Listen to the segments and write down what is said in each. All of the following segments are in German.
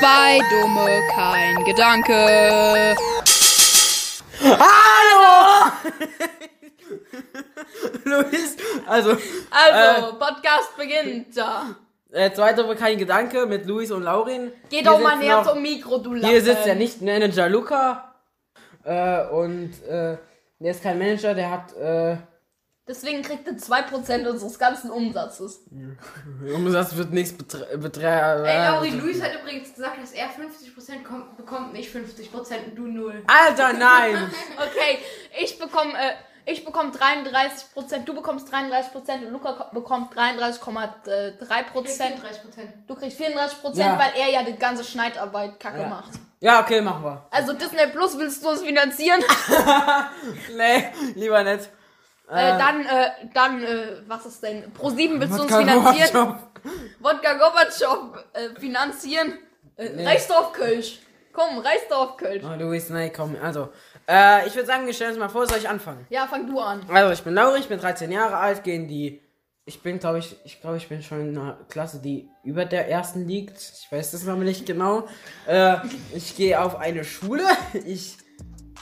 Zwei Dumme, kein Gedanke. Hallo! Luis, also, Also, Podcast beginnt äh, zweiter kein Gedanke mit Luis und Laurin. Geh doch mal näher zum Mikro, du Lappen. Hier sitzt der Nicht-Manager Luca. Äh, und, äh, der ist kein Manager, der hat, äh, Deswegen kriegt er 2% unseres ganzen Umsatzes. Umsatz wird nichts beträgt. Ey, Lauri, Luis hat übrigens gesagt, dass er 50% kommt, bekommt, nicht 50% und du null. Alter, nein! Okay, ich bekomme, äh, ich bekomme 33%, du bekommst 33% und Luca ko- bekommt 33,3%. 30%. Du kriegst 34%, Ja. weil er ja die ganze Schneidarbeit kacke Ja. macht. ja, okay, machen wir. Also Disney Plus willst du uns finanzieren? Nee, lieber nicht. Äh, dann, äh, dann, äh, was ist denn? Pro 7 willst du uns finanzieren? Wodka Gorbatschow äh, finanzieren? Äh, Nee. Reisdorf Kölsch. Komm, Reisdorf Kölsch. Oh, Luis, nee, komm, also. Äh, ich würde sagen, wir stellen uns mal vor, soll ich anfangen? Ja, fang du an. Also, ich bin Lauri, ich bin 13 Jahre alt, gehe in die. Ich bin, glaube ich, ich glaube, ich bin schon in einer Klasse, die über der ersten liegt. Ich weiß das noch nicht genau. Äh, ich gehe auf eine Schule. Ich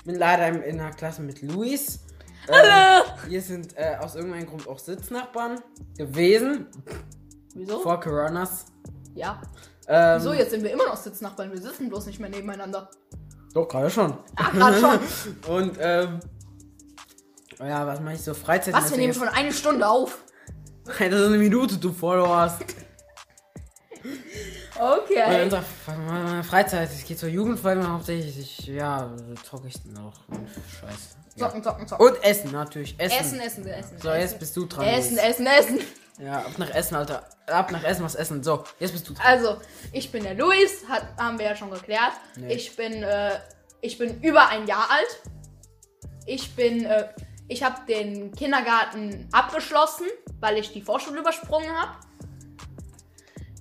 bin leider in einer Klasse mit Luis. Äh, wir sind äh, aus irgendeinem Grund auch Sitznachbarn gewesen. Wieso? Vor Coronas. Ja. Ähm, Wieso, jetzt sind wir immer noch Sitznachbarn. Wir sitzen bloß nicht mehr nebeneinander. Doch, gerade schon. Ach, gerade schon. Und, ähm. Ja, was mache ich so? Freizeit. Was, wir nehmen schon eine Stunde auf. Das ist eine Minute, du followers. Bei Okay. unserer meine Freizeit, ich gehe zur Jugendfolge hauptsächlich, ich, ja, zocke ich noch. und Scheiß. Ja. Zocken, zocken, zocken. Und Essen, natürlich. Essen. Essen, essen, essen. So, essen. jetzt bist du dran. Essen, Luis. essen, essen. Ja, ab nach Essen, Alter. Ab nach Essen, was essen. So, jetzt bist du dran. Also, ich bin der Luis, hat, haben wir ja schon geklärt. Nee. Ich bin, äh, ich bin über ein Jahr alt. Ich bin, äh, ich habe den Kindergarten abgeschlossen, weil ich die Vorschule übersprungen habe.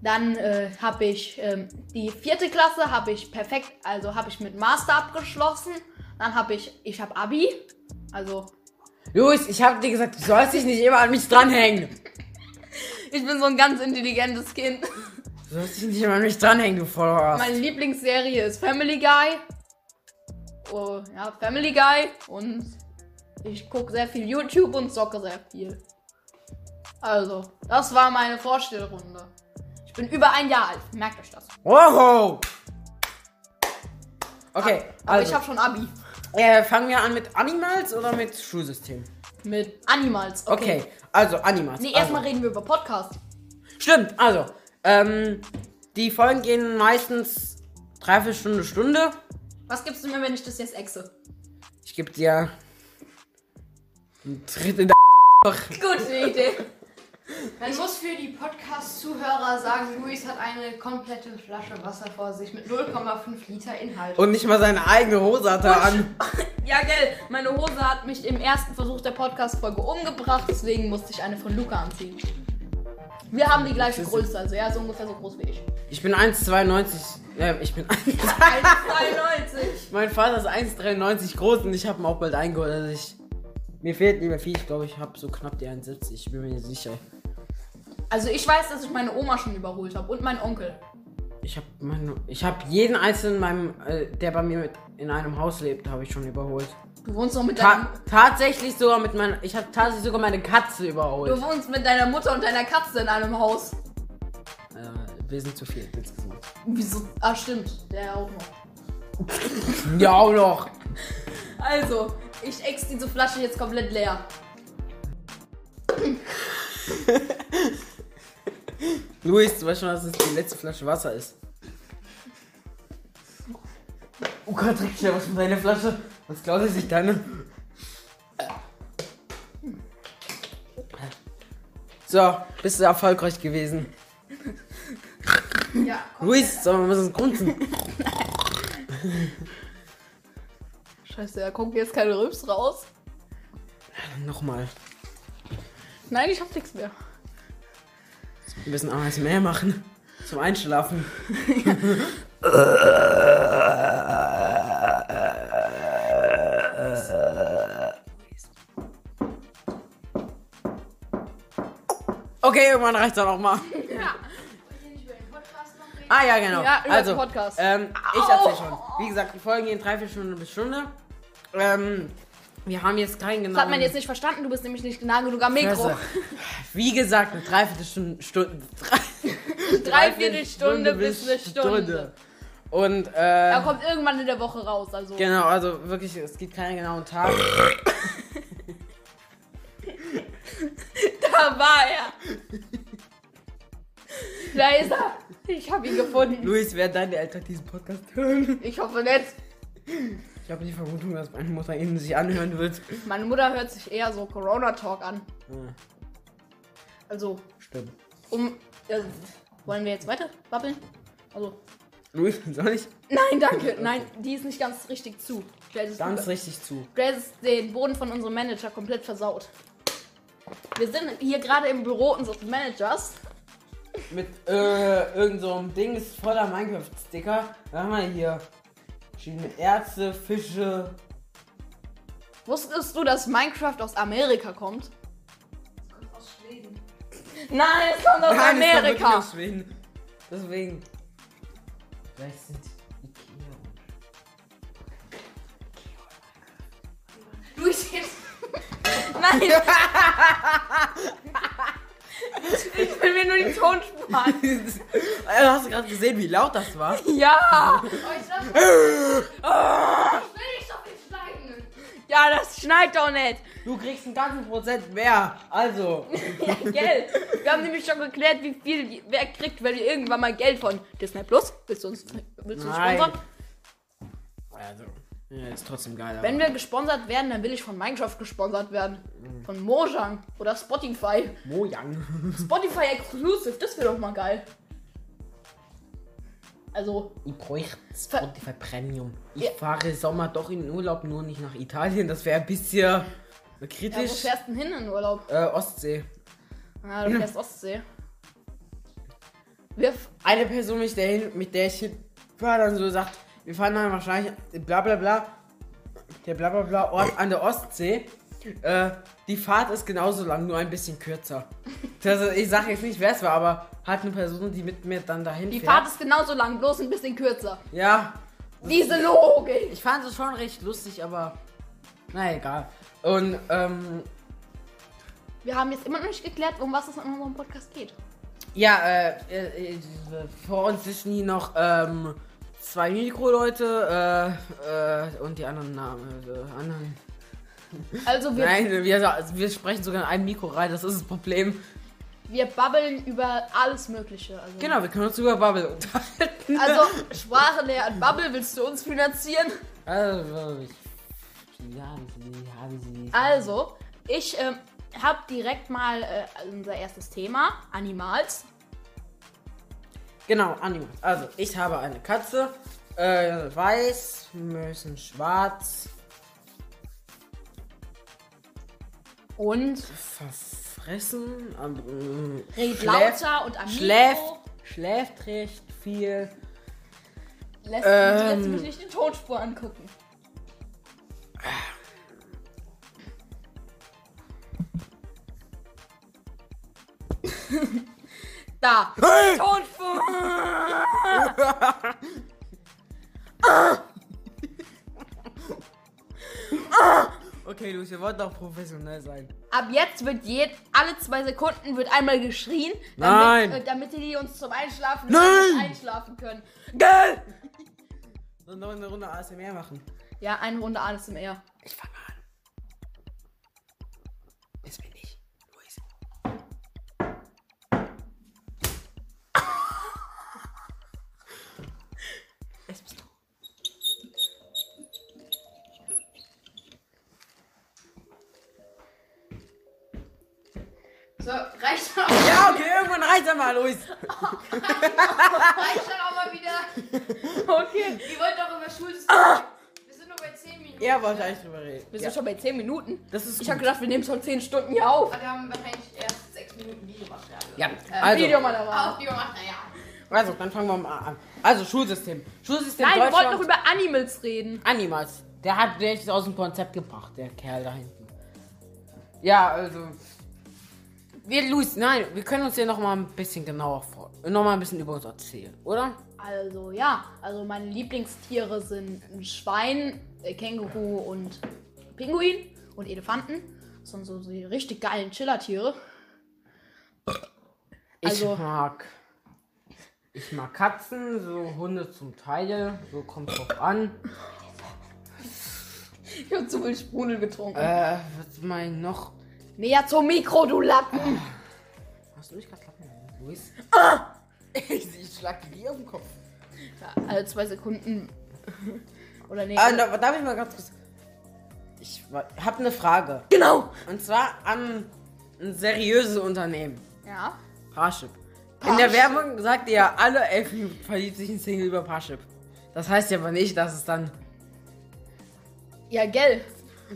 Dann äh, habe ich ähm, die vierte Klasse habe ich perfekt, also habe ich mit Master abgeschlossen. Dann habe ich, ich habe Abi, also Luis, ich hab dir gesagt, du sollst dich nicht immer an mich dranhängen. ich bin so ein ganz intelligentes Kind. Du sollst dich nicht immer an mich dranhängen, du Followers. Meine Lieblingsserie ist Family Guy. Oh, ja, Family Guy. Und ich gucke sehr viel YouTube und zocke sehr viel. Also, das war meine Vorstellrunde. Ich bin über ein Jahr alt. Merkt euch das. Wow. Okay, Aber also, ich habe schon Abi. äh, fangen wir an mit Animals oder mit Schulsystem? Mit Animals. Okay, also Animals. Nee, also. erstmal reden wir über Podcast. Stimmt, also, ähm, die Folgen gehen meistens dreiviertel Stunde, Stunde. Was gibst du mir, wenn ich das jetzt exe? Ich gebe dir einen Tritt in der Gute Idee. Man muss für die Podcast-Zuhörer sagen, Luis hat eine komplette Flasche Wasser vor sich mit 0,5 Liter Inhalt. und nicht mal seine eigene Hose hat er an. Ja, gell. Meine Hose hat mich im ersten Versuch der Podcast-Folge umgebracht. Deswegen musste ich eine von Luca anziehen. Wir haben die gleiche Größe. Also er ist ungefähr so groß wie ich. Ich bin 1,92. Äh, ich bin 1, 1,92. Mein Vater ist 1,93 groß und ich habe ihn auch bald eingeholt. Also ich, mir fehlt nicht mehr viel. Ich glaube, ich habe so knapp die 1,70. Ich bin mir nicht sicher. Also ich weiß, dass ich meine Oma schon überholt habe und meinen Onkel. Ich habe ich habe jeden einzelnen, in meinem, äh, der bei mir mit in einem Haus lebt, habe ich schon überholt. Du wohnst noch mit deiner, Ta tatsächlich sogar mit meiner, ich habe tatsächlich sogar meine Katze überholt. du wohnst mit deiner Mutter und deiner Katze in einem Haus. Äh, wir sind zu viel insgesamt. Wieso? Ah, stimmt. Der auch noch. Ja, auch noch. Also, ich ex diese Flasche jetzt komplett leer. Luis, du weißt schon, dass es die letzte Flasche Wasser ist. Oh Gott, trink schnell was von deiner Flasche. Was klaut er sich deine? So, bist du erfolgreich gewesen. Ja, komm. Luis, sollen wir so grunzen? Scheiße, da kommt jetzt keine Rübs raus. Nochmal. Nein, ich hab nichts mehr. Wir müssen auch mehr machen. Zum Einschlafen. Okay, irgendwann reicht's dann auch mal. Ah ja, genau. Ja, über also, den Podcast. Ähm, ich erzähl schon. Wie gesagt, die Folgen gehen drei, vier Stunden bis Stunde. Ähm, wir haben jetzt keinen genauen... Das hat man jetzt nicht verstanden, du bist nämlich nicht nah genug am Mikro. Fresse. Wie gesagt, eine Dreiviertelstunde... Stunde, drei, Dreiviertelstunde bis eine Stunde. Und, Er äh... kommt irgendwann in der Woche raus, also. Genau, also wirklich, es gibt keinen genauen Tag. Da war er. Da ist er. Ich habe ihn gefunden. Luis, werden deine Eltern diesen Podcast hören? Ich hoffe nicht. Ich habe die Vermutung, dass meine Mutter ihn sich anhören wird. Meine Mutter hört sich eher so Corona-Talk an. Ja, Also, stimmt. um. Äh, wollen wir jetzt weiter babbeln? Also. Luis, soll ich? Nein, danke. Nein, die ist nicht ganz richtig zu. Ganz richtig zu. du hättest den Boden von unserem Manager komplett versaut. Wir sind hier gerade im Büro unseres Managers. Mit äh, irgend so Ding ist voller Minecraft-Sticker. Da haben wir verschiedene Erze, Fische. Wusstest du, dass Minecraft aus Amerika kommt? Kommt aus Schweden. Nein, es kommt aus Nein, das kommt wirklich Amerika. aus Schweden. Deswegen. Vielleicht sind Ikea. Luis, jetzt. Nein. ich will mir nur die Tonspur an. Alter, Hast du gerade gesehen, wie laut das war? Ja. Oh, jetzt lass Ich will nicht so viel schneiden. Ja, das schneit doch nicht. Du kriegst einen ganzen Prozent mehr. Also. Ja, Geld. Wir haben nämlich schon geklärt, wie viel wer kriegt, wenn wir irgendwann mal Geld von Disney Plus. Willst du uns, willst du uns Nein. sponsern? Also. Ja, ist trotzdem geil. Wenn wir gesponsert werden, dann will ich von Minecraft gesponsert werden. Von Mojang oder Spotify. Mojang. Spotify Exclusive, das wäre doch mal geil. Also, Ich bräuchte Spotify Premium. Ich Ja. fahre Sommer doch in den Urlaub, nur nicht nach Italien. Das wäre ein bisschen ja, wo kritisch. fährst du denn hin in den Urlaub? äh, Ostsee. Ja, du fährst Ostsee. Wir, f- Eine Person, mit der, mit der ich war, dann so sagt, wir fahren dann wahrscheinlich bla bla bla. Der bla bla bla Ort an der Ostsee. Äh, die Fahrt ist genauso lang, nur ein bisschen kürzer. Also ich sage jetzt nicht, wer es war, aber hat eine Person, die mit mir dann dahin die fährt. Fahrt ist genauso lang, bloß ein bisschen kürzer. ja, Diese Logik. ich fand es schon recht lustig, aber na egal. Und ähm, Wir haben jetzt immer noch nicht geklärt, um was es in unserem Podcast geht. ja, äh, äh, äh, vor uns sitzen hier noch ähm, zwei Mikroleute äh, äh, und die anderen Namen, äh, anderen. Also wir, Nein, wir, wir sprechen sogar in ein Mikro rein, das ist das Problem. wir babbeln über alles Mögliche. Also, Genau, wir können uns über Bubble unterhalten. Also Sprachenlehrer und Bubble willst du uns finanzieren? Also, ich, ja, sie. Also, ich ähm, habe direkt mal äh, unser erstes Thema, Animals. Genau, Animals. Also, ich habe eine Katze, äh, weiß, Mösen schwarz, Und verfressen, ähm, redet lauter und am schläft, schläft recht viel. Lässt Ähm. jetzt mich nicht die Tonspur angucken. Da. Tonspur. Okay, Luis, wir wollten auch professionell sein. Ab jetzt wird jed alle zwei Sekunden wird einmal geschrien, Nein. damit, äh, damit die uns zum Einschlafen Nein. einschlafen können. Gell? Sollen wir noch eine Runde ASMR machen? Ja, eine Runde alles im R. Ich fange an. Luis. dann auch mal wieder. Okay. Ihr wollt doch über Schulsystem. Wir sind nur bei 10 Minuten. Er wollte eigentlich drüber reden. Wir Ja, sind schon bei 10 Minuten. das ist Ich habe gut. gedacht, wir nehmen schon 10 Stunden hier auf. Aber wir haben wahrscheinlich erst 6 Minuten Videomaterial. Ja, Äh, also, Video mal dabei. Auf Videomaterial. also, dann fangen wir mal an. Also, Schulsystem. Schulsystem Nein, wir wollten Deutschland. noch über Animals reden. Animals. Der hat der ist aus dem Konzept gebracht, der Kerl da hinten. Ja, also. Wir, Luis, nein, wir können uns ja noch mal ein bisschen genauer vor. Noch mal ein bisschen über uns erzählen, oder? Also ja, also meine Lieblingstiere sind ein Schwein, äh, Känguru und Pinguin und Elefanten. Das sind so die richtig geilen Chillertiere. Ich Also- mag. Ich mag Katzen, so Hunde zum Teil. So kommt drauf an. Ich habe zu viel Sprudel getrunken. Äh, was mein ich noch? Näher zum Mikro, du Lappen! Hast du mich gerade klappen? Luis? ich, ich schlag dir auf den Kopf. Ja, alle zwei Sekunden. Oder nee. Ah, da, darf ich mal ganz kurz. Ich habe eine Frage. genau! Und zwar an ein seriöses Unternehmen. Ja. Parship. In der Parship. Werbung sagt ihr ja, alle elf Minuten verliebt sich ein Single über Parship. Das heißt ja aber nicht, dass es dann. Ja, gell.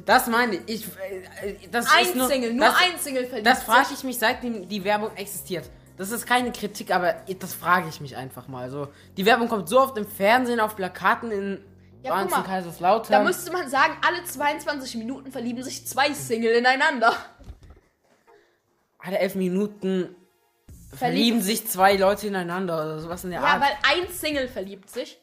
Das meine ich. äh, das Ein ist nur, Single, nur das, ein Single verliebt Das frage ich mich, seitdem die Werbung existiert. Das ist keine Kritik, aber das frage ich mich einfach mal. Also, die Werbung kommt so oft im Fernsehen, auf Plakaten in Ja, guck ja, mal, Kaiserslautern. Da müsste man sagen, alle 22 Minuten verlieben sich zwei Single ineinander. Alle elf Minuten verlieben sich zwei Leute ineinander oder sowas in der Ja, Art. weil ein Single verliebt sich.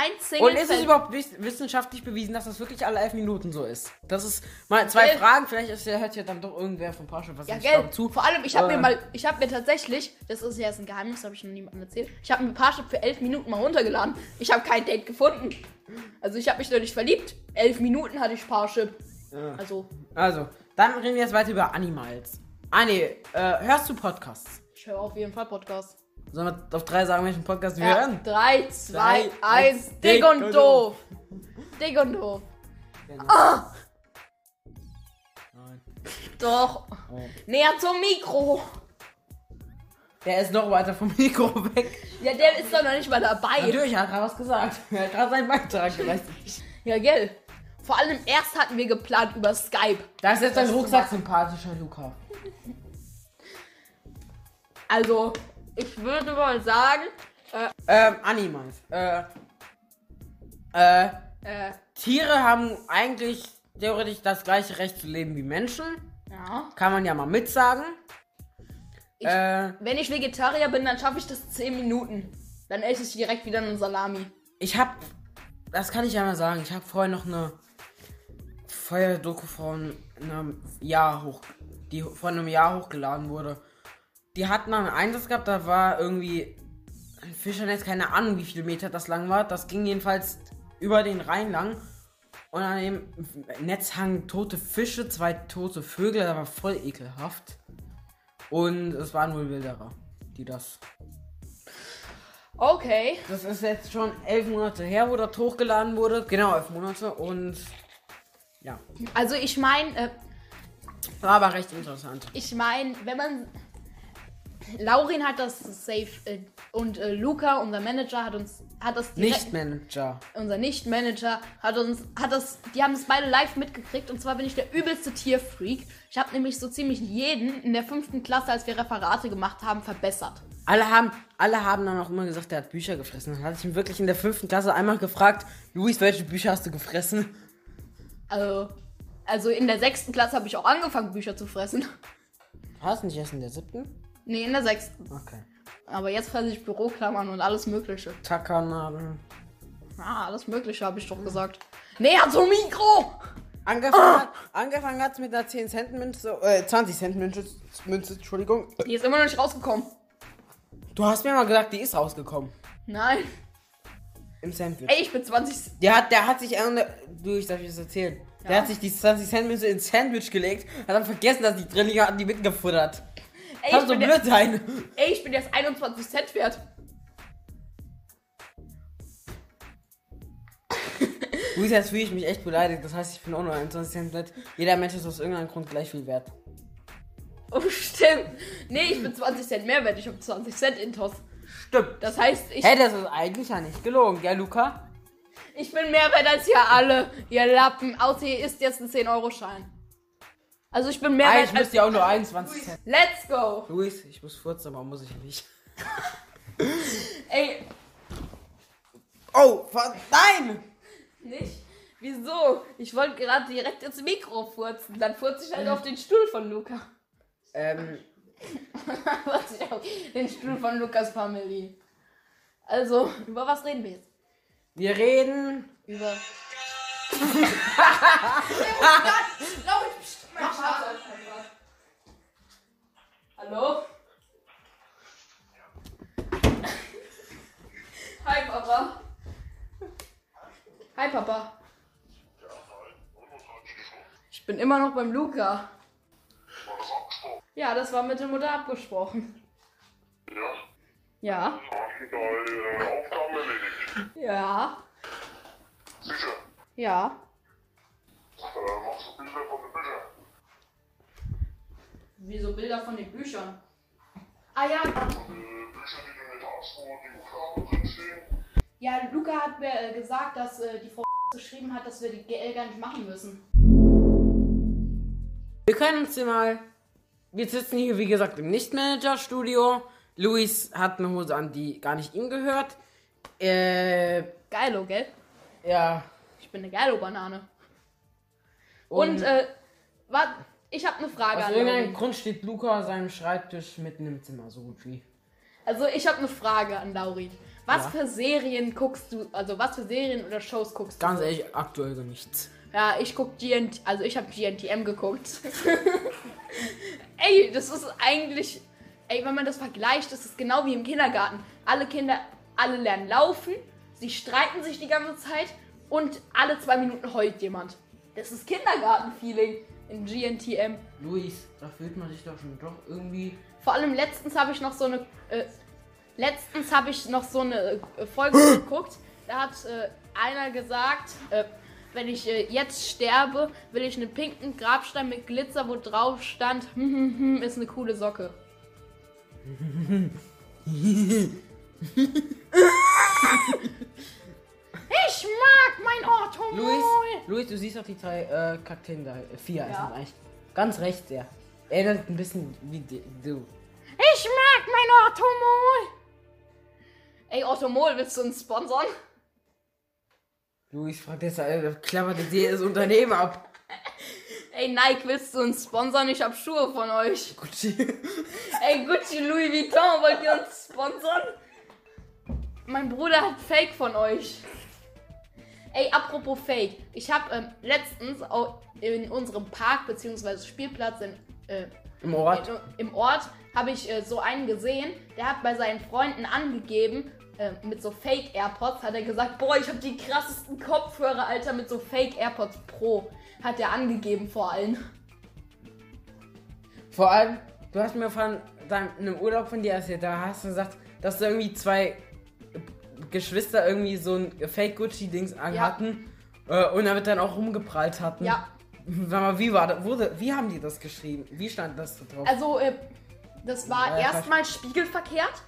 Ein Single Und ist es überhaupt wiss- wissenschaftlich bewiesen, dass das wirklich alle elf Minuten so ist? Das ist mal zwei Gell? Fragen. Vielleicht ist, hört ja dann doch irgendwer von Parship was Ja, ich gell. zu. Vor allem, ich habe Äh. mir mal, ich habe mir tatsächlich, das ist ja jetzt ein Geheimnis, habe ich noch niemandem erzählt. Ich habe mir Parship für elf Minuten mal runtergeladen. Ich habe kein Date gefunden. Also ich habe mich noch nicht verliebt. Elf Minuten hatte ich Parship. Ja. Also Also, dann reden wir jetzt weiter über Animals. Ah, nee, äh, hörst du Podcasts? ich höre auf jeden Fall Podcast. Sollen wir auf drei sagen, welchen Podcast wir Ja, hören? drei, zwei, Drei, eins, eins, dick und doof. Dick und doof. Nein. Doch. Oh. Näher zum Mikro. Der ist noch weiter vom Mikro weg. Ja, der ist doch noch nicht mal dabei. Natürlich, er hat gerade was gesagt. Er hat gerade seinen Beitrag geleistet. Ja, gell. Vor allem erst hatten wir geplant über Skype. Da ist jetzt dein Rucksack sympathischer, Luca. Also, ich würde mal sagen, Ähm, Animals. Äh, äh, äh, Tiere haben eigentlich theoretisch das gleiche Recht zu leben wie Menschen. ja. Kann man ja mal mitsagen. Ich- Äh, Wenn ich Vegetarier bin, dann schaffe ich das 10 Minuten. Dann esse ich direkt wieder einen Salami. ich hab, das kann ich ja mal sagen, ich habe vorher noch eine Feuerdoku von einem Jahr hoch, die vor einem Jahr hochgeladen wurde. Die hatten einen Einsatz gehabt, da war irgendwie ein Fischernetz, keine Ahnung wie viel Meter das lang war. Das ging jedenfalls über den Rhein lang. Und an dem Netz hangen tote Fische, zwei tote Vögel, das war voll ekelhaft. Und es waren wohl Wilderer, die das Okay. Das ist jetzt schon elf Monate her, wo das hochgeladen wurde. Genau, elf Monate. Und ja, Also ich meine, äh, war aber recht interessant. ich meine, wenn man Laurin hat das safe äh, und äh, Luca, unser Manager, hat uns hat das direkt, Nicht Manager. unser Nicht-Manager hat uns hat das die haben es beide live mitgekriegt und zwar bin ich der übelste Tierfreak. Ich habe nämlich so ziemlich jeden in der fünften Klasse, als wir Referate gemacht haben, verbessert. Alle haben, alle haben dann auch immer gesagt, der hat Bücher gefressen. Dann hatte ich ihn wirklich in der fünften Klasse einmal gefragt, Luis, welche Bücher hast du gefressen? Also also in der sechsten Klasse habe ich auch angefangen Bücher zu fressen. Hast du nicht erst in der siebten? Nee, in der sechsten. Okay. Aber jetzt fresse ich Büroklammern und alles Mögliche. Tackernadeln. Ah, alles Mögliche habe ich doch gesagt. Näher zum Mikro! Angefangen, hat, angefangen hat's mit einer 10 Cent Münze, äh, 20 Cent Münze, Münze, Entschuldigung. Die ist immer noch nicht rausgekommen. Du hast mir mal gesagt, die ist rausgekommen. Nein. Im Sandwich. Ey, ich bin 20. Der hat, der hat sich, äh, du, ich darf dir das erzählen. Der Ja. hat sich die 20 Cent Münze ins Sandwich gelegt, hat dann vergessen, dass die drin liegen, hat die mitgefuttert. Ey, Kann ich so bin, blöd sein. ey, ich bin jetzt 21 Cent wert. Luis, jetzt fühle ich mich echt beleidigt. Das heißt, ich bin auch nur 21 Cent wert. Jeder Mensch ist aus irgendeinem Grund gleich viel wert. Oh, stimmt. Nee, ich bin 20 Cent mehr wert. Ich habe 20 Cent Intos. Stimmt. Das heißt, ich, Hey, das ist eigentlich ja nicht gelogen, gell, Luca? ich bin mehr wert als ihr alle. Ihr Lappen. Außer ihr isst jetzt einen 10-Euro-Schein. Also ich bin mehr Eigentlich wert müsst als... ihr auch nur 21 Cent. Let's go. Luis, ich muss furzen, aber muss ich nicht. Ey, Oh, nein! Nicht? Wieso? Ich wollte gerade direkt ins Mikro furzen. Dann furze ich halt auf den Stuhl von Luca. Ähm, Furze ich auf den Stuhl von Lukas Family. Also, über was reden wir jetzt? Wir reden. Über. Laura, pst, mein Schatz. Hallo? Hi, Papa. Hi, Papa. Ich bin immer noch beim Luca. Ja, das war mit der Mutter abgesprochen. Ja, Ja. Ja. Sicher. Ja. Äh, machst du Bilder von den Büchern? Wieso Bilder von den Büchern? Ah ja, ja, Luca hat mir äh, gesagt, dass äh, die Frau geschrieben hat, dass wir die GL gar nicht machen müssen. Wir können uns hier mal. Wir sitzen hier, wie gesagt, im Nicht-Manager-Studio. Luis hat eine Hose an, die gar nicht ihm gehört. Äh, Geilo, gell? ja. Ich bin eine Geilo-Banane. Und, äh, warte, ich habe eine Frage aus an irgendeinem. Grund steht Luca an seinem Schreibtisch mitten im Zimmer, so gut wie. Also ich habe eine Frage an Lauri. Was Ja. für Serien guckst du, also was für Serien oder Shows guckst Ganz du? so? ehrlich, aktuell so nichts. Ja, ich guck GNT, also ich habe GNTM geguckt. ey, das ist eigentlich, ey, wenn man das vergleicht, das ist genau wie im Kindergarten. Alle Kinder, alle lernen laufen, sie streiten sich die ganze Zeit und alle zwei Minuten heult jemand. Das ist Kindergarten-Feeling in GNTM. Luis, da fühlt man sich doch schon doch irgendwie. Vor allem letztens habe ich noch so eine, äh, letztens habe ich noch so eine äh, Folge geguckt. Da hat äh, einer gesagt, äh, wenn ich äh, jetzt sterbe, will ich einen pinken Grabstein mit Glitzer, wo drauf stand, hm, hm, hm, ist eine coole Socke. ich mag mein Automol. Luis, Luis, du siehst doch die drei äh, Kakteen da. Äh, vier ist Ja. es eigentlich. Ganz rechts, ja. Erinnert ein bisschen wie du. Ich mag mein Automol. Ey, Automol, willst du uns sponsern? Luis fragt jetzt, äh, klappert jetzt jedes Unternehmen ab. Ey, Nike, willst du uns sponsern? Ich hab Schuhe von euch. Gucci. Ey, Gucci, Louis Vuitton, wollt ihr uns sponsern? Mein Bruder hat Fake von euch. Ey, apropos Fake. Ich habe ähm, letztens auch in unserem Park bzw. Spielplatz in, äh, Im Ort. in, im Ort habe ich äh, so einen gesehen, der hat bei seinen Freunden angegeben, äh, mit so Fake AirPods, hat er gesagt, boah, ich habe die krassesten Kopfhörer, Alter, mit so Fake AirPods Pro. Hat er angegeben vor allen. Vor allem, du hast mir von deinem Urlaub von dir erzählt, da hast du gesagt, dass du irgendwie zwei Geschwister irgendwie so ein Fake Gucci-Dings anhatten äh, und damit dann auch rumgeprallt hatten. Ja. Sag mal, wie war das? Wurde, wie haben die das geschrieben? Wie stand das da drauf? Also, äh, das war Ja, erstmal spiegelverkehrt.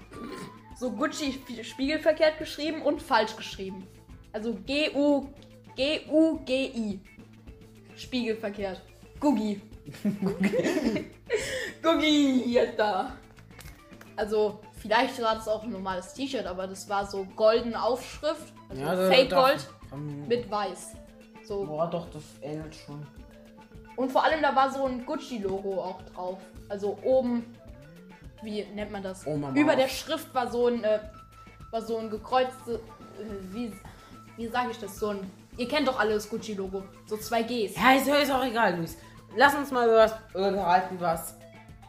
So Gucci spiegelverkehrt geschrieben und falsch geschrieben. Also G-U, G-U-G-I. Spiegelverkehrt. Guggi. Guggi, jetzt da. Also, vielleicht war das auch ein normales T-Shirt, aber das war so goldene Aufschrift. Also Ja, da- Fake doch. Gold Ähm, mit weiß. So. Boah, doch, das ähnelt schon. Und vor allem da war so ein Gucci-Logo auch drauf. Also oben, wie nennt man das? Oben am Über der. Schrift war so ein, äh, war so ein gekreuzte, äh, wie, wie sage ich das? So ein, ihr kennt doch alle das Gucci-Logo. So zwei Gs. Ja, ist, ist auch egal, Luis. Lass uns mal über was unterhalten, was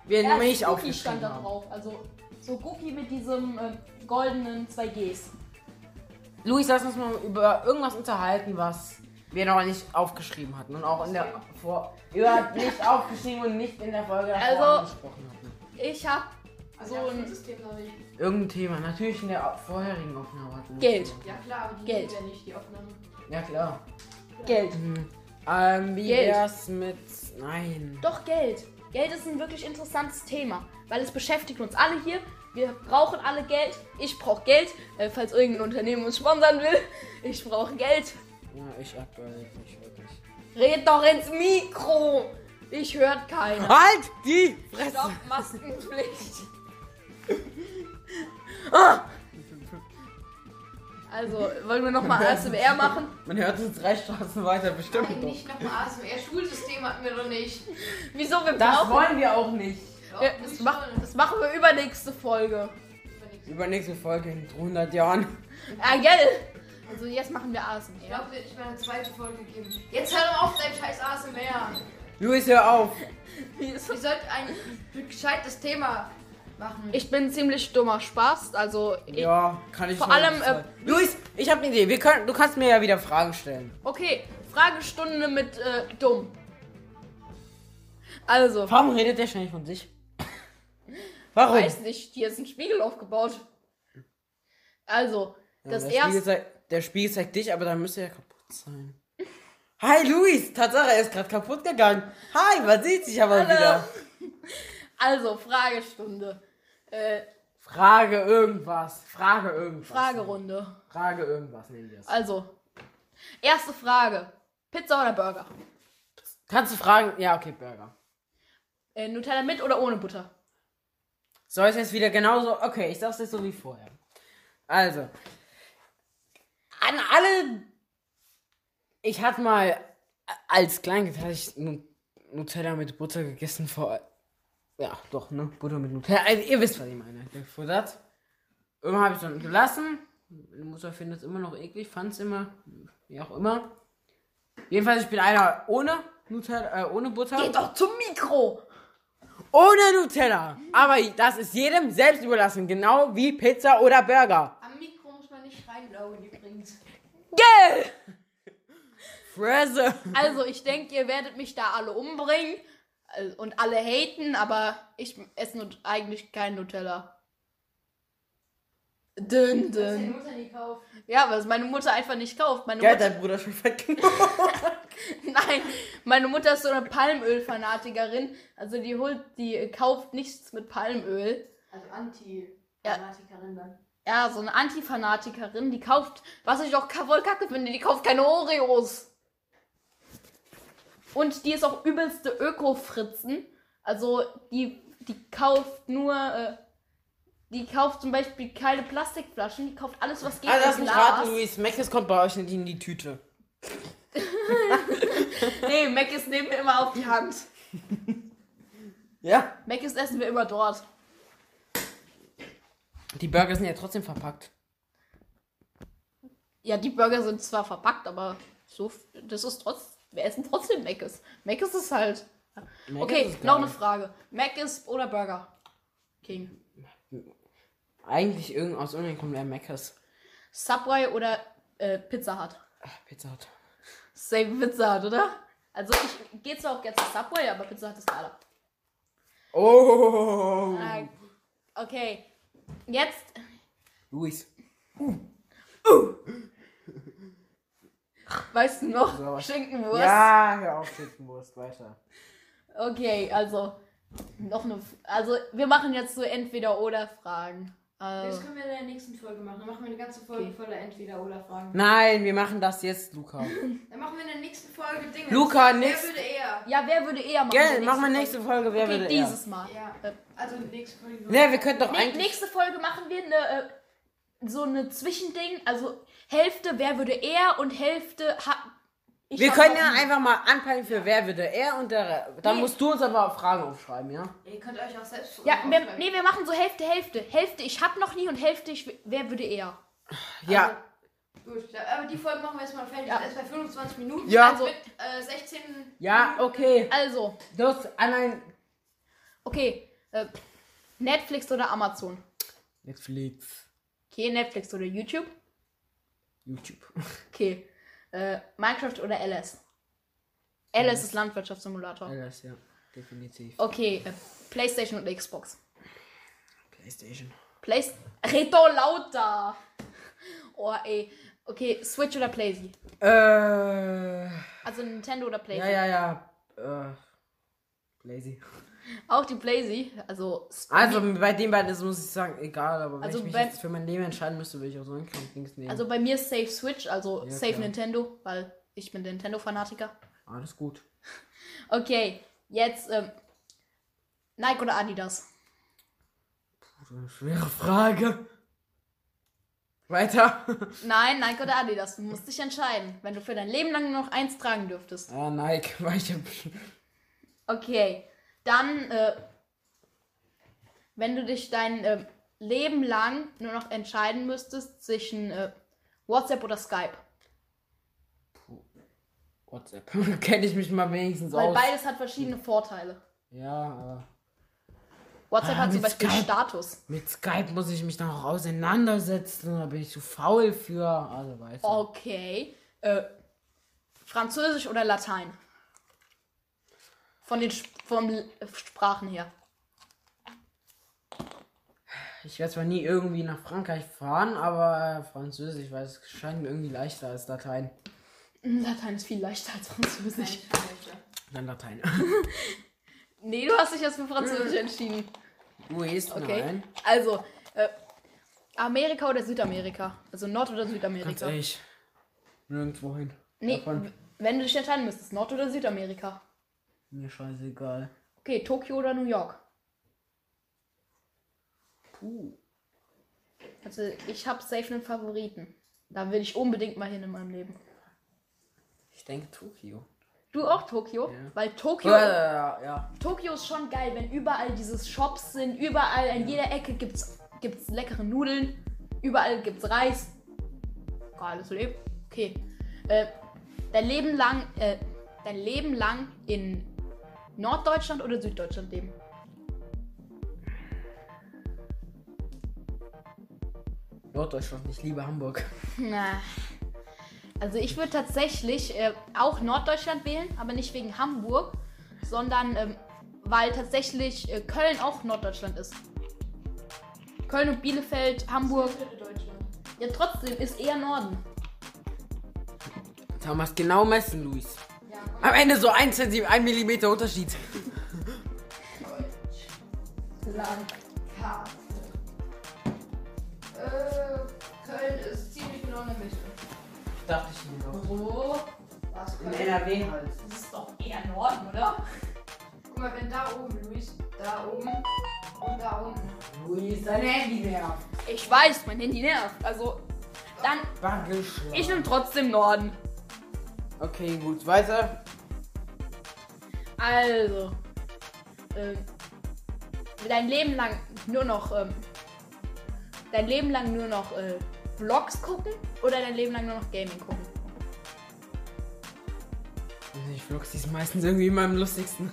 wir Ja, nicht Gucci aufgeschrieben stand da haben. drauf. Also so Gucci mit diesem äh, goldenen zwei Gs. Luis, lass uns mal über irgendwas unterhalten, was wir noch nicht aufgeschrieben hatten und auch in der vor über nicht aufgeschrieben und nicht in der Folge davor Also- angesprochen hatten. Ich hab Also so ein System habe ich. Irgendein Thema, natürlich in der vorherigen Aufnahme hatten wir Geld. Ja klar, aber die Geld. ja nicht die Aufnahme. Ja klar. Geld. Ähm, wie Geld. wär's mit nein. Doch Geld. Geld ist ein wirklich interessantes Thema, weil es beschäftigt uns alle hier. Wir brauchen alle Geld. Ich brauche Geld, äh, falls irgendein Unternehmen uns sponsern will. Ich brauche Geld. Ja, ich aktuell nicht wirklich. Red doch ins Mikro. Ich hört keiner. Halt die Fresse! Stopp, Maskenpflicht. ah! Also, wollen wir nochmal ASMR machen? Man hört uns drei Straßen weiter bestimmt Nein, doch. nicht nochmal ASMR-Schulsystem hatten wir doch nicht. Wieso? Wir Das brauchen... wollen wir auch nicht. Doch, Ja, das, mach, das machen wir übernächste Folge. Übernächste Übernächste Folge in 300 Jahren. Ah, gell? Also jetzt machen wir Ich ASMR. glaube, wird nicht mehr eine zweite Folge geben. Jetzt hör doch auf dein scheiß ASMR. Luis, hör auf. Ihr sollt ein gescheites Thema machen. Ich bin ziemlich dummer Spaß, also ich, Ja, kann ich Vor schon allem, sagen. äh, Luis, ich habe eine Idee. Wir können, du kannst mir ja wieder Fragen stellen. okay, Fragestunde mit äh, dumm. Also, Warum redet der ständig von sich? Warum? weiß nicht, hier ist ein Spiegel aufgebaut. Also, Ja, das der, Spiegel erste, zeigt, der Spiegel zeigt dich, aber dann müsste er kaputt sein. Hi Luis, Tatsache, er ist gerade kaputt gegangen. Hi, man sieht sich aber Hallo. wieder. also Fragestunde, äh, Frage irgendwas. Frage irgendwas. Fragerunde. Frage irgendwas nehmen wir es. Also, erste Frage, Pizza oder Burger? Kannst du fragen? Ja, okay, Burger. Äh, Nutella mit oder ohne Butter? Soll es jetzt wieder genauso? Okay, ich sag's jetzt so wie vorher. Also, an alle. Ich hatte mal als Kleinkind hatte ich Nu- Nutella mit Butter gegessen vor. Ja, doch, ne? Butter mit Nutella. Also, ihr wisst, was ich meine. Gefuttert. Irgendwann habe ich dann gelassen. Meine Mutter findet es immer noch eklig, fand es immer. Wie auch immer. Jedenfalls, ich bin einer ohne Nutella, äh, ohne Butter. Geht doch zum Mikro! Ohne Nutella. Aber das ist jedem selbst überlassen. Genau wie Pizza oder Burger. Am Mikro muss man nicht reinlaufen übrigens. Gell! Fresse. Also, ich denke, ihr werdet mich da alle umbringen und alle haten, aber ich esse nut eigentlich kein Nutella. Dünn, dünn. Mutter nie kauft. Ja, weil es meine Mutter einfach nicht kauft. Meine Ja, Mutter, dein Bruder schon weggenommen. nein, meine Mutter ist so eine Palmöl-Fanatikerin. Also die holt, die kauft nichts mit Palmöl. Also Anti-Fanatikerin dann. Ja, so eine Anti-Fanatikerin, die kauft, was ich auch voll kacke finde, die kauft keine Oreos. Und die ist auch übelste Öko-Fritzen. Also die, die kauft nur, äh, die kauft zum Beispiel keine Plastikflaschen, die kauft alles, was geht in lass mich raten, Luis. Meckes kommt bei euch nicht in die Tüte. Nee, Mc's nehmen wir immer auf die Hand. Ja? Mc's essen wir immer dort. Die Burger sind ja trotzdem verpackt. Ja, die Burger sind zwar verpackt, aber so, das ist trotz, wir essen trotzdem Mc's. Mc's ist halt. Mc's Okay, ist noch eine Frage. Mc's oder Burger King? Eigentlich irgend, aus irgendeinem Grund wäre Meckes. Subway oder äh, Pizza Hut? Pizza Hut. Safe Pizza Hut, oder? Also ich gehe zwar auch gerne zu Subway, aber Pizza Hut ist geiler. Oh. Äh, okay, jetzt Luis. Weißt du noch So, Schinkenwurst. Ja, hör auf, Schinkenwurst, weiter. Okay, also noch eine. F- Also wir machen jetzt so entweder oder Fragen. Das können wir in der nächsten Folge machen. Dann machen wir eine ganze Folge Okay. voller Entweder-Oder-Fragen. Nein, wir machen das jetzt, Luca. Dann machen wir in der nächsten Folge Dinge. Luca, Wer nächst- würde eher? ja, wer würde eher machen? Gell, machen wir nächste Folge, wer Folge? würde Okay, eher. dieses Mal. Ja. Äh, Also nächste Folge. Ne, wir könnten doch Nee, eigentlich. nächste Folge machen wir eine, äh, so eine Zwischending. Also Hälfte, wer würde er und Hälfte ha ich Wir können ja einfach mal anpeilen für wer würde er und der. Dann Nee. musst du uns aber auch Fragen aufschreiben, ja? Ihr könnt euch auch selbst Ja, wir, nee, wir machen so Hälfte, Hälfte. Hälfte ich hab noch nie und Hälfte ich, wer würde er. Ja. Gut, da- aber die Folge machen wir jetzt mal fertig. Ja. Das ist bei 25 Minuten. Ja. Also mit äh, 16. Ja, okay. Also, Das allein. okay. Äh, Netflix oder Amazon? Netflix. Okay, Netflix oder YouTube? YouTube. Okay. Äh, Minecraft oder LS? LS ist Landwirtschaftssimulator. Alles, ja. Definitiv. Okay, äh, Playstation oder Xbox? Playstation. Plays Red doch lauter! Oh, ey. Okay, Switch oder Playsee? Äh. Also Nintendo oder Ja, Playsee? ja, ja. Äh. Lazy. Auch die Playsee. Also, Also bei den beiden ist, muss ich sagen, egal, aber wenn Also ich mich jetzt für mein Leben entscheiden müsste, würde ich auch so einen Kampfdings nehmen. also bei mir ist Safe Switch, also Ja, Safe klar. Nintendo, weil ich bin Nintendo-Fanatiker. Alles gut. Okay, jetzt ähm, Nike oder Adidas? Puh, eine schwere Frage. Weiter. Nein, Nike oder Adidas. Du musst dich entscheiden, wenn du für dein Leben lang nur noch eins tragen dürftest. ah, Nike, weil ich. Okay, dann, äh, wenn du dich dein, äh, Leben lang nur noch entscheiden müsstest zwischen äh, WhatsApp oder Skype. WhatsApp. Kenne ich mich mal wenigstens Weil aus. beides hat verschiedene Vorteile. Ja, aber WhatsApp Ah, hat zum Beispiel Skype. Status. mit Skype muss ich mich dann auch auseinandersetzen. Da bin ich zu faul für. Also weißt du. Okay. Äh, Französisch oder Latein? Von den Sp vom Sprachen her. Ich werde zwar nie irgendwie nach Frankreich fahren, aber äh, Französisch, weil es scheint mir irgendwie leichter als Latein. Hm, Latein ist viel leichter als Französisch. Dann Latein. Nee, du hast dich jetzt für Französisch entschieden. Luis, Okay. nein. Also, äh, Amerika oder Südamerika? Also Nord- oder Ganz Südamerika? ehrlich. Nirgendwo hin. Nee, Davon. wenn du dich entscheiden müsstest, Nord- oder Südamerika? Mir scheißegal. Okay, Tokio oder New York? Puh. Also, ich habe safe einen Favoriten. Da will ich unbedingt mal hin in meinem Leben. Ich denke Tokio. Du auch Tokio? Ja. Weil Tokio, Ja, ja. Tokio ist schon geil, wenn überall diese Shops sind, überall in jeder Ecke gibt's, gibt's leckere Nudeln, überall gibt's Reis. Geiles Leben. Okay. Äh, dein Leben lang, äh, dein Leben lang in Norddeutschland oder Süddeutschland leben? Norddeutschland, ich liebe Hamburg. Na. Also ich würde tatsächlich äh, auch Norddeutschland wählen, aber nicht wegen Hamburg, sondern ähm, weil tatsächlich äh, Köln auch Norddeutschland ist. Köln und Bielefeld, Hamburg. Ja, trotzdem ist eher Norden. Da muss genau messen, Luis. Am Ende so 1 cm, 1 mm Unterschied. Landkarte. Äh, Köln ist ziemlich genau in der Mitte. Dachte ich mir doch. Wo? Was In Köln? NRW halt. Das ist doch eher Norden, oder? Guck mal, wenn da oben, Luis, da oben und da unten. Luis, dein Handy nervt. Ich weiß, mein Handy nervt. Also, dann, Wackelschlag. ich nehme trotzdem Norden. Okay, gut, weiter. Also, ähm, dein Leben lang nur noch, ähm, dein Leben lang nur noch äh, Vlogs gucken oder dein Leben lang nur noch Gaming gucken? Ich vlogs die ist meistens irgendwie immer am lustigsten.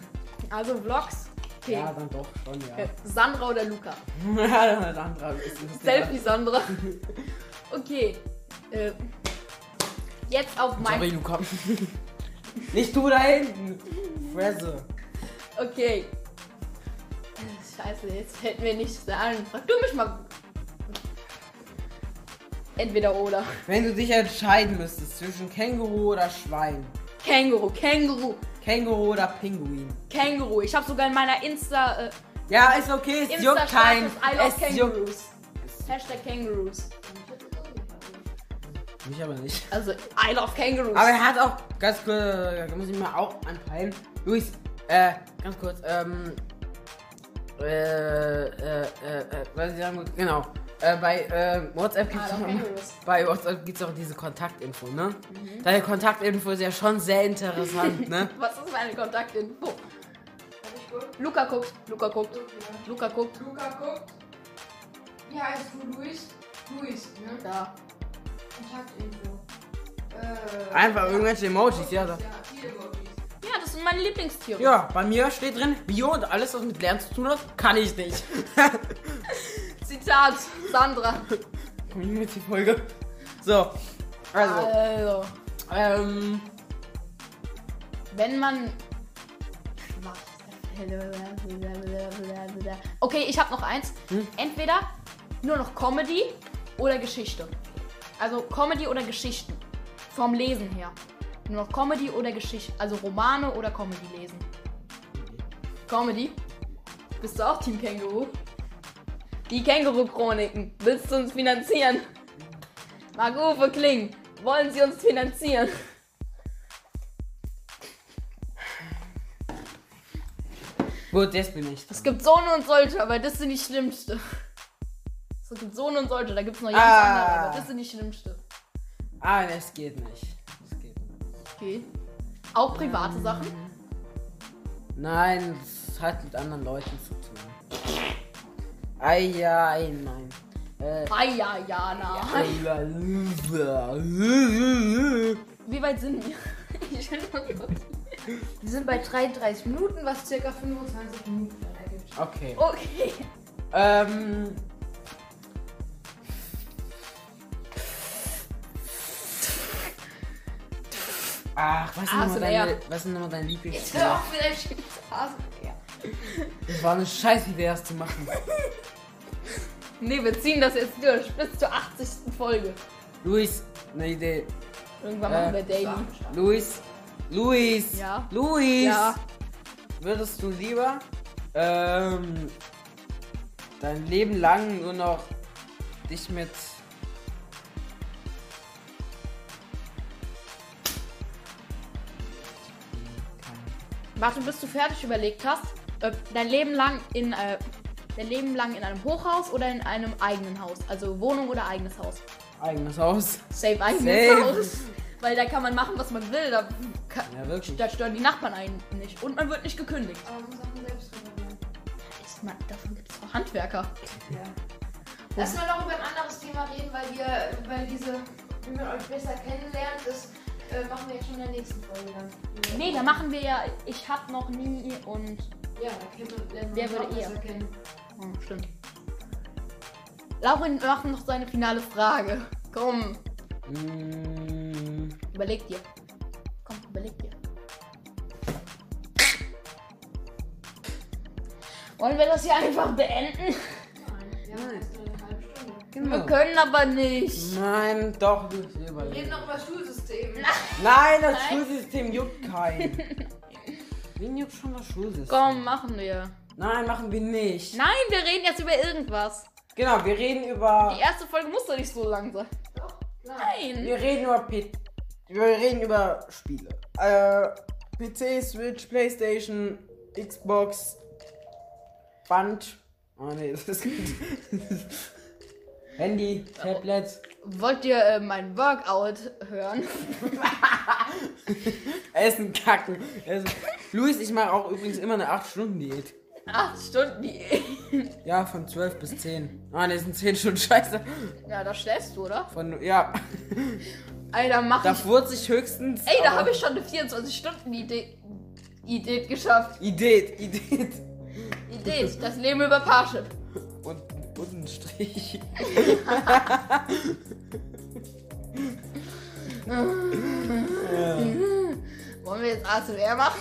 Also Vlogs. Okay. Ja, dann doch schon, ja. Sandra oder Luca? ja, ist lustiger. Selfie Sandra. Okay. Äh, jetzt auf mein. Sorry, Luca. Nicht du da hinten. Fresse. Okay. Scheiße, jetzt fällt mir nichts an. Frag du mich mal. Entweder oder. Wenn du dich entscheiden müsstest zwischen Känguru oder Schwein. Känguru, Känguru, Känguru oder Pinguin. Känguru. Ich habe sogar in meiner Insta. Äh, Ja, ist okay, es juckt kein. Es juckt. Hashtag Kangaroos. Mich aber nicht. Also, I love Kangaroos. Aber er hat auch, ganz kurz, da muss ich mal auch anpeilen. Luis, äh, ganz kurz, ähm, äh, äh, äh, äh, was ich sagen wollte, genau. Äh, bei äh, WhatsApp gibt's Ah, auch, bei WhatsApp gibt's auch diese Kontaktinfo, ne? Deine Kontaktinfo ist ja schon sehr interessant, ne? Was ist meine Kontaktinfo? Hab ich gut? Luca guckt, Luca guckt, Luca guckt. Luca guckt. Wie heißt du, Luis? Luis, ne? Da. Kontaktinfo. Äh, Einfach irgendwelche Emojis, ja. Da. Ja, das sind meine Lieblingstiere. Ja, bei mir steht drin, Bio und alles, was mit Lernen zu tun hat, kann ich nicht. Zitat, Sandra. Komm ich mit die Folge. So, also, Also, ähm, wenn man. Okay, ich habe noch eins. Entweder nur noch Comedy oder Geschichte. Also Comedy oder Geschichten. Vom Lesen her. Nur noch Comedy oder Geschichte. Also Romane oder Comedy lesen. Comedy? Bist du auch Team Känguru? Die Känguru-Chroniken. Willst du uns finanzieren? Marc-Uwe Kling, wollen Sie uns finanzieren? gut, jetzt bin ich. Es gibt so und solche, aber das sind die schlimmste. Es gibt so und solche, da gibt es noch ganz Ah. andere, aber das sind die schlimmste. Ah, das geht nicht. Das geht nicht. Okay. Auch private Sachen. Nein, das hat mit anderen Leuten zu tun. Ei, ja, ei, nein. Äh, Ayayana. Wie weit sind wir? Ich bin Wir sind bei 33 Minuten, was circa 25 Minuten ergibt. okay. okay. Ähm. Ach, was sind, ASMR. nochmal deine, was sind nochmal deine Jetzt Lieblingsspiele? hör auf mit deinem Scheiß ASMR. Das war eine scheiß Idee, das zu machen. Nee, wir ziehen das jetzt durch bis zur 80. Folge. Luis, eine Idee. Irgendwann Äh, machen wir Daily. Luis, Luis, Ja. Luis, Ja. würdest du lieber ähm, dein Leben lang nur noch dich mit Warte, bis du fertig überlegt hast, äh, dein Leben lang in äh, dein Leben lang in einem Hochhaus oder in einem eigenen Haus, also Wohnung oder eigenes Haus. eigenes Haus? Safe eigenes Safe. Haus, weil da kann man machen, was man will. Da, kann, Ja, wirklich. da stören die Nachbarn einen nicht und man wird nicht gekündigt. Aber man muss Sachen selbst reparieren. Ich meine, davon gibt es auch Handwerker. Ja. Lass mal noch über ein anderes Thema reden, weil wir, weil diese, wie man euch besser kennenlernt, das äh, machen wir jetzt schon in der nächsten Folge dann. Nee, da machen wir ja, ich hab noch nie und. Ja, da kennt man, lernt man Wer würde auch besser eher? kennen. Oh, stimmt. Laurin, wir machen noch seine finale Frage. Komm, Mm, überleg dir. Komm, überleg dir. Wollen wir das hier einfach beenden? Nein, wir haben erst nur eine halbe Stunde. Wir genau. können aber nicht. Nein, doch, Wir überlegen. reden noch über Schulsystem. Nein, das Nein. Schulsystem juckt keinen. Wen juckt schon das Schulsystem? Komm, machen wir. Nein, machen wir nicht. Nein, wir reden jetzt über irgendwas. Genau, wir reden über. Die erste Folge muss doch nicht so lang sein. Doch. Nein. Wir reden über P Wir reden über Spiele. Äh, PC, Switch, Playstation, Xbox, Band. Oh ne, das ist gut. Handy, Tablet. Wollt ihr äh, mein Workout hören? Essen, kacken. Essen. Luis, ich mache auch übrigens immer eine 8-Stunden-Diät. Acht Stunden die. Ja, von 12 bis 10. Ah, ne, sind 10 Stunden scheiße. Ja, da schläfst du, oder? Von, ja. Alter, mach Da ich. furze ich höchstens. Ey, da habe ich schon eine 24-Stunden-Idee Idee geschafft. Idee, Idee. Idee, das Leben über Parship. Strich. Wollen wir jetzt ASMR machen?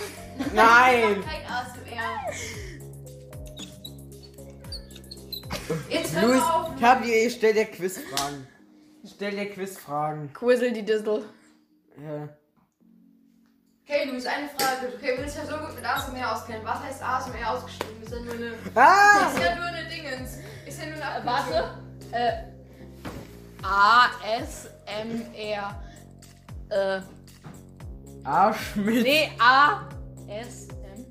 Nein! Kein ASMR. Jetzt hör Luis, auf. ich hab dir, ich stell dir Quizfragen. Ich stell dir Quizfragen. Quizzle die Dizzle. Ja. Okay, Luis, eine Frage. Okay, du willst ja so gut mit ASMR auskennen. Was heißt ASMR ausgeschrieben? Ist ja nur eine. Ah! Ist ja nur eine Dingens. Nur eine Äh, Abkürzung. warte. Äh. ASMR. Äh. Arsch mit. Nee, A-S-M.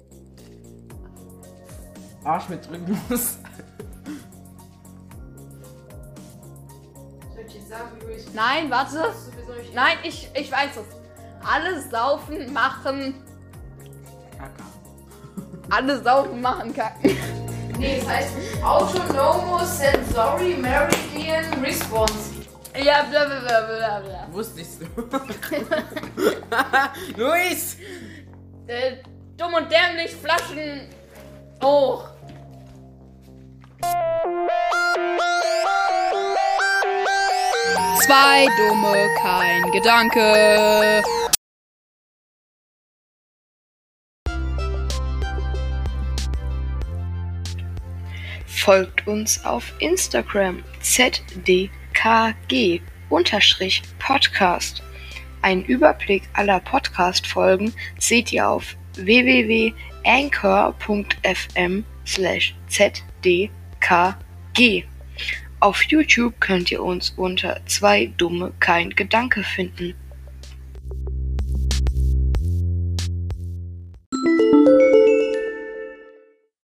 Arsch mit Rhythmus. Soll ich jetzt sagen, Luis? Nein, warte. Nein, ich, ich weiß es. Alle saufen, machen. Kaka. Alle saufen, machen kacken. Nee, es heißt Autonomous Sensory Meridian Response. Ja, bla bla bla bla bla. Wusstest du. Luis! Äh, dumm und dämlich, Flaschen hoch. Zwei Dumme, kein Gedanke. Folgt uns auf Instagram zdkg unterstrich Podcast. Einen Überblick aller Podcast-Folgen seht ihr auf www.anchor.fm zdkg. Auf YouTube könnt ihr uns unter zwei Dumme kein Gedanke finden.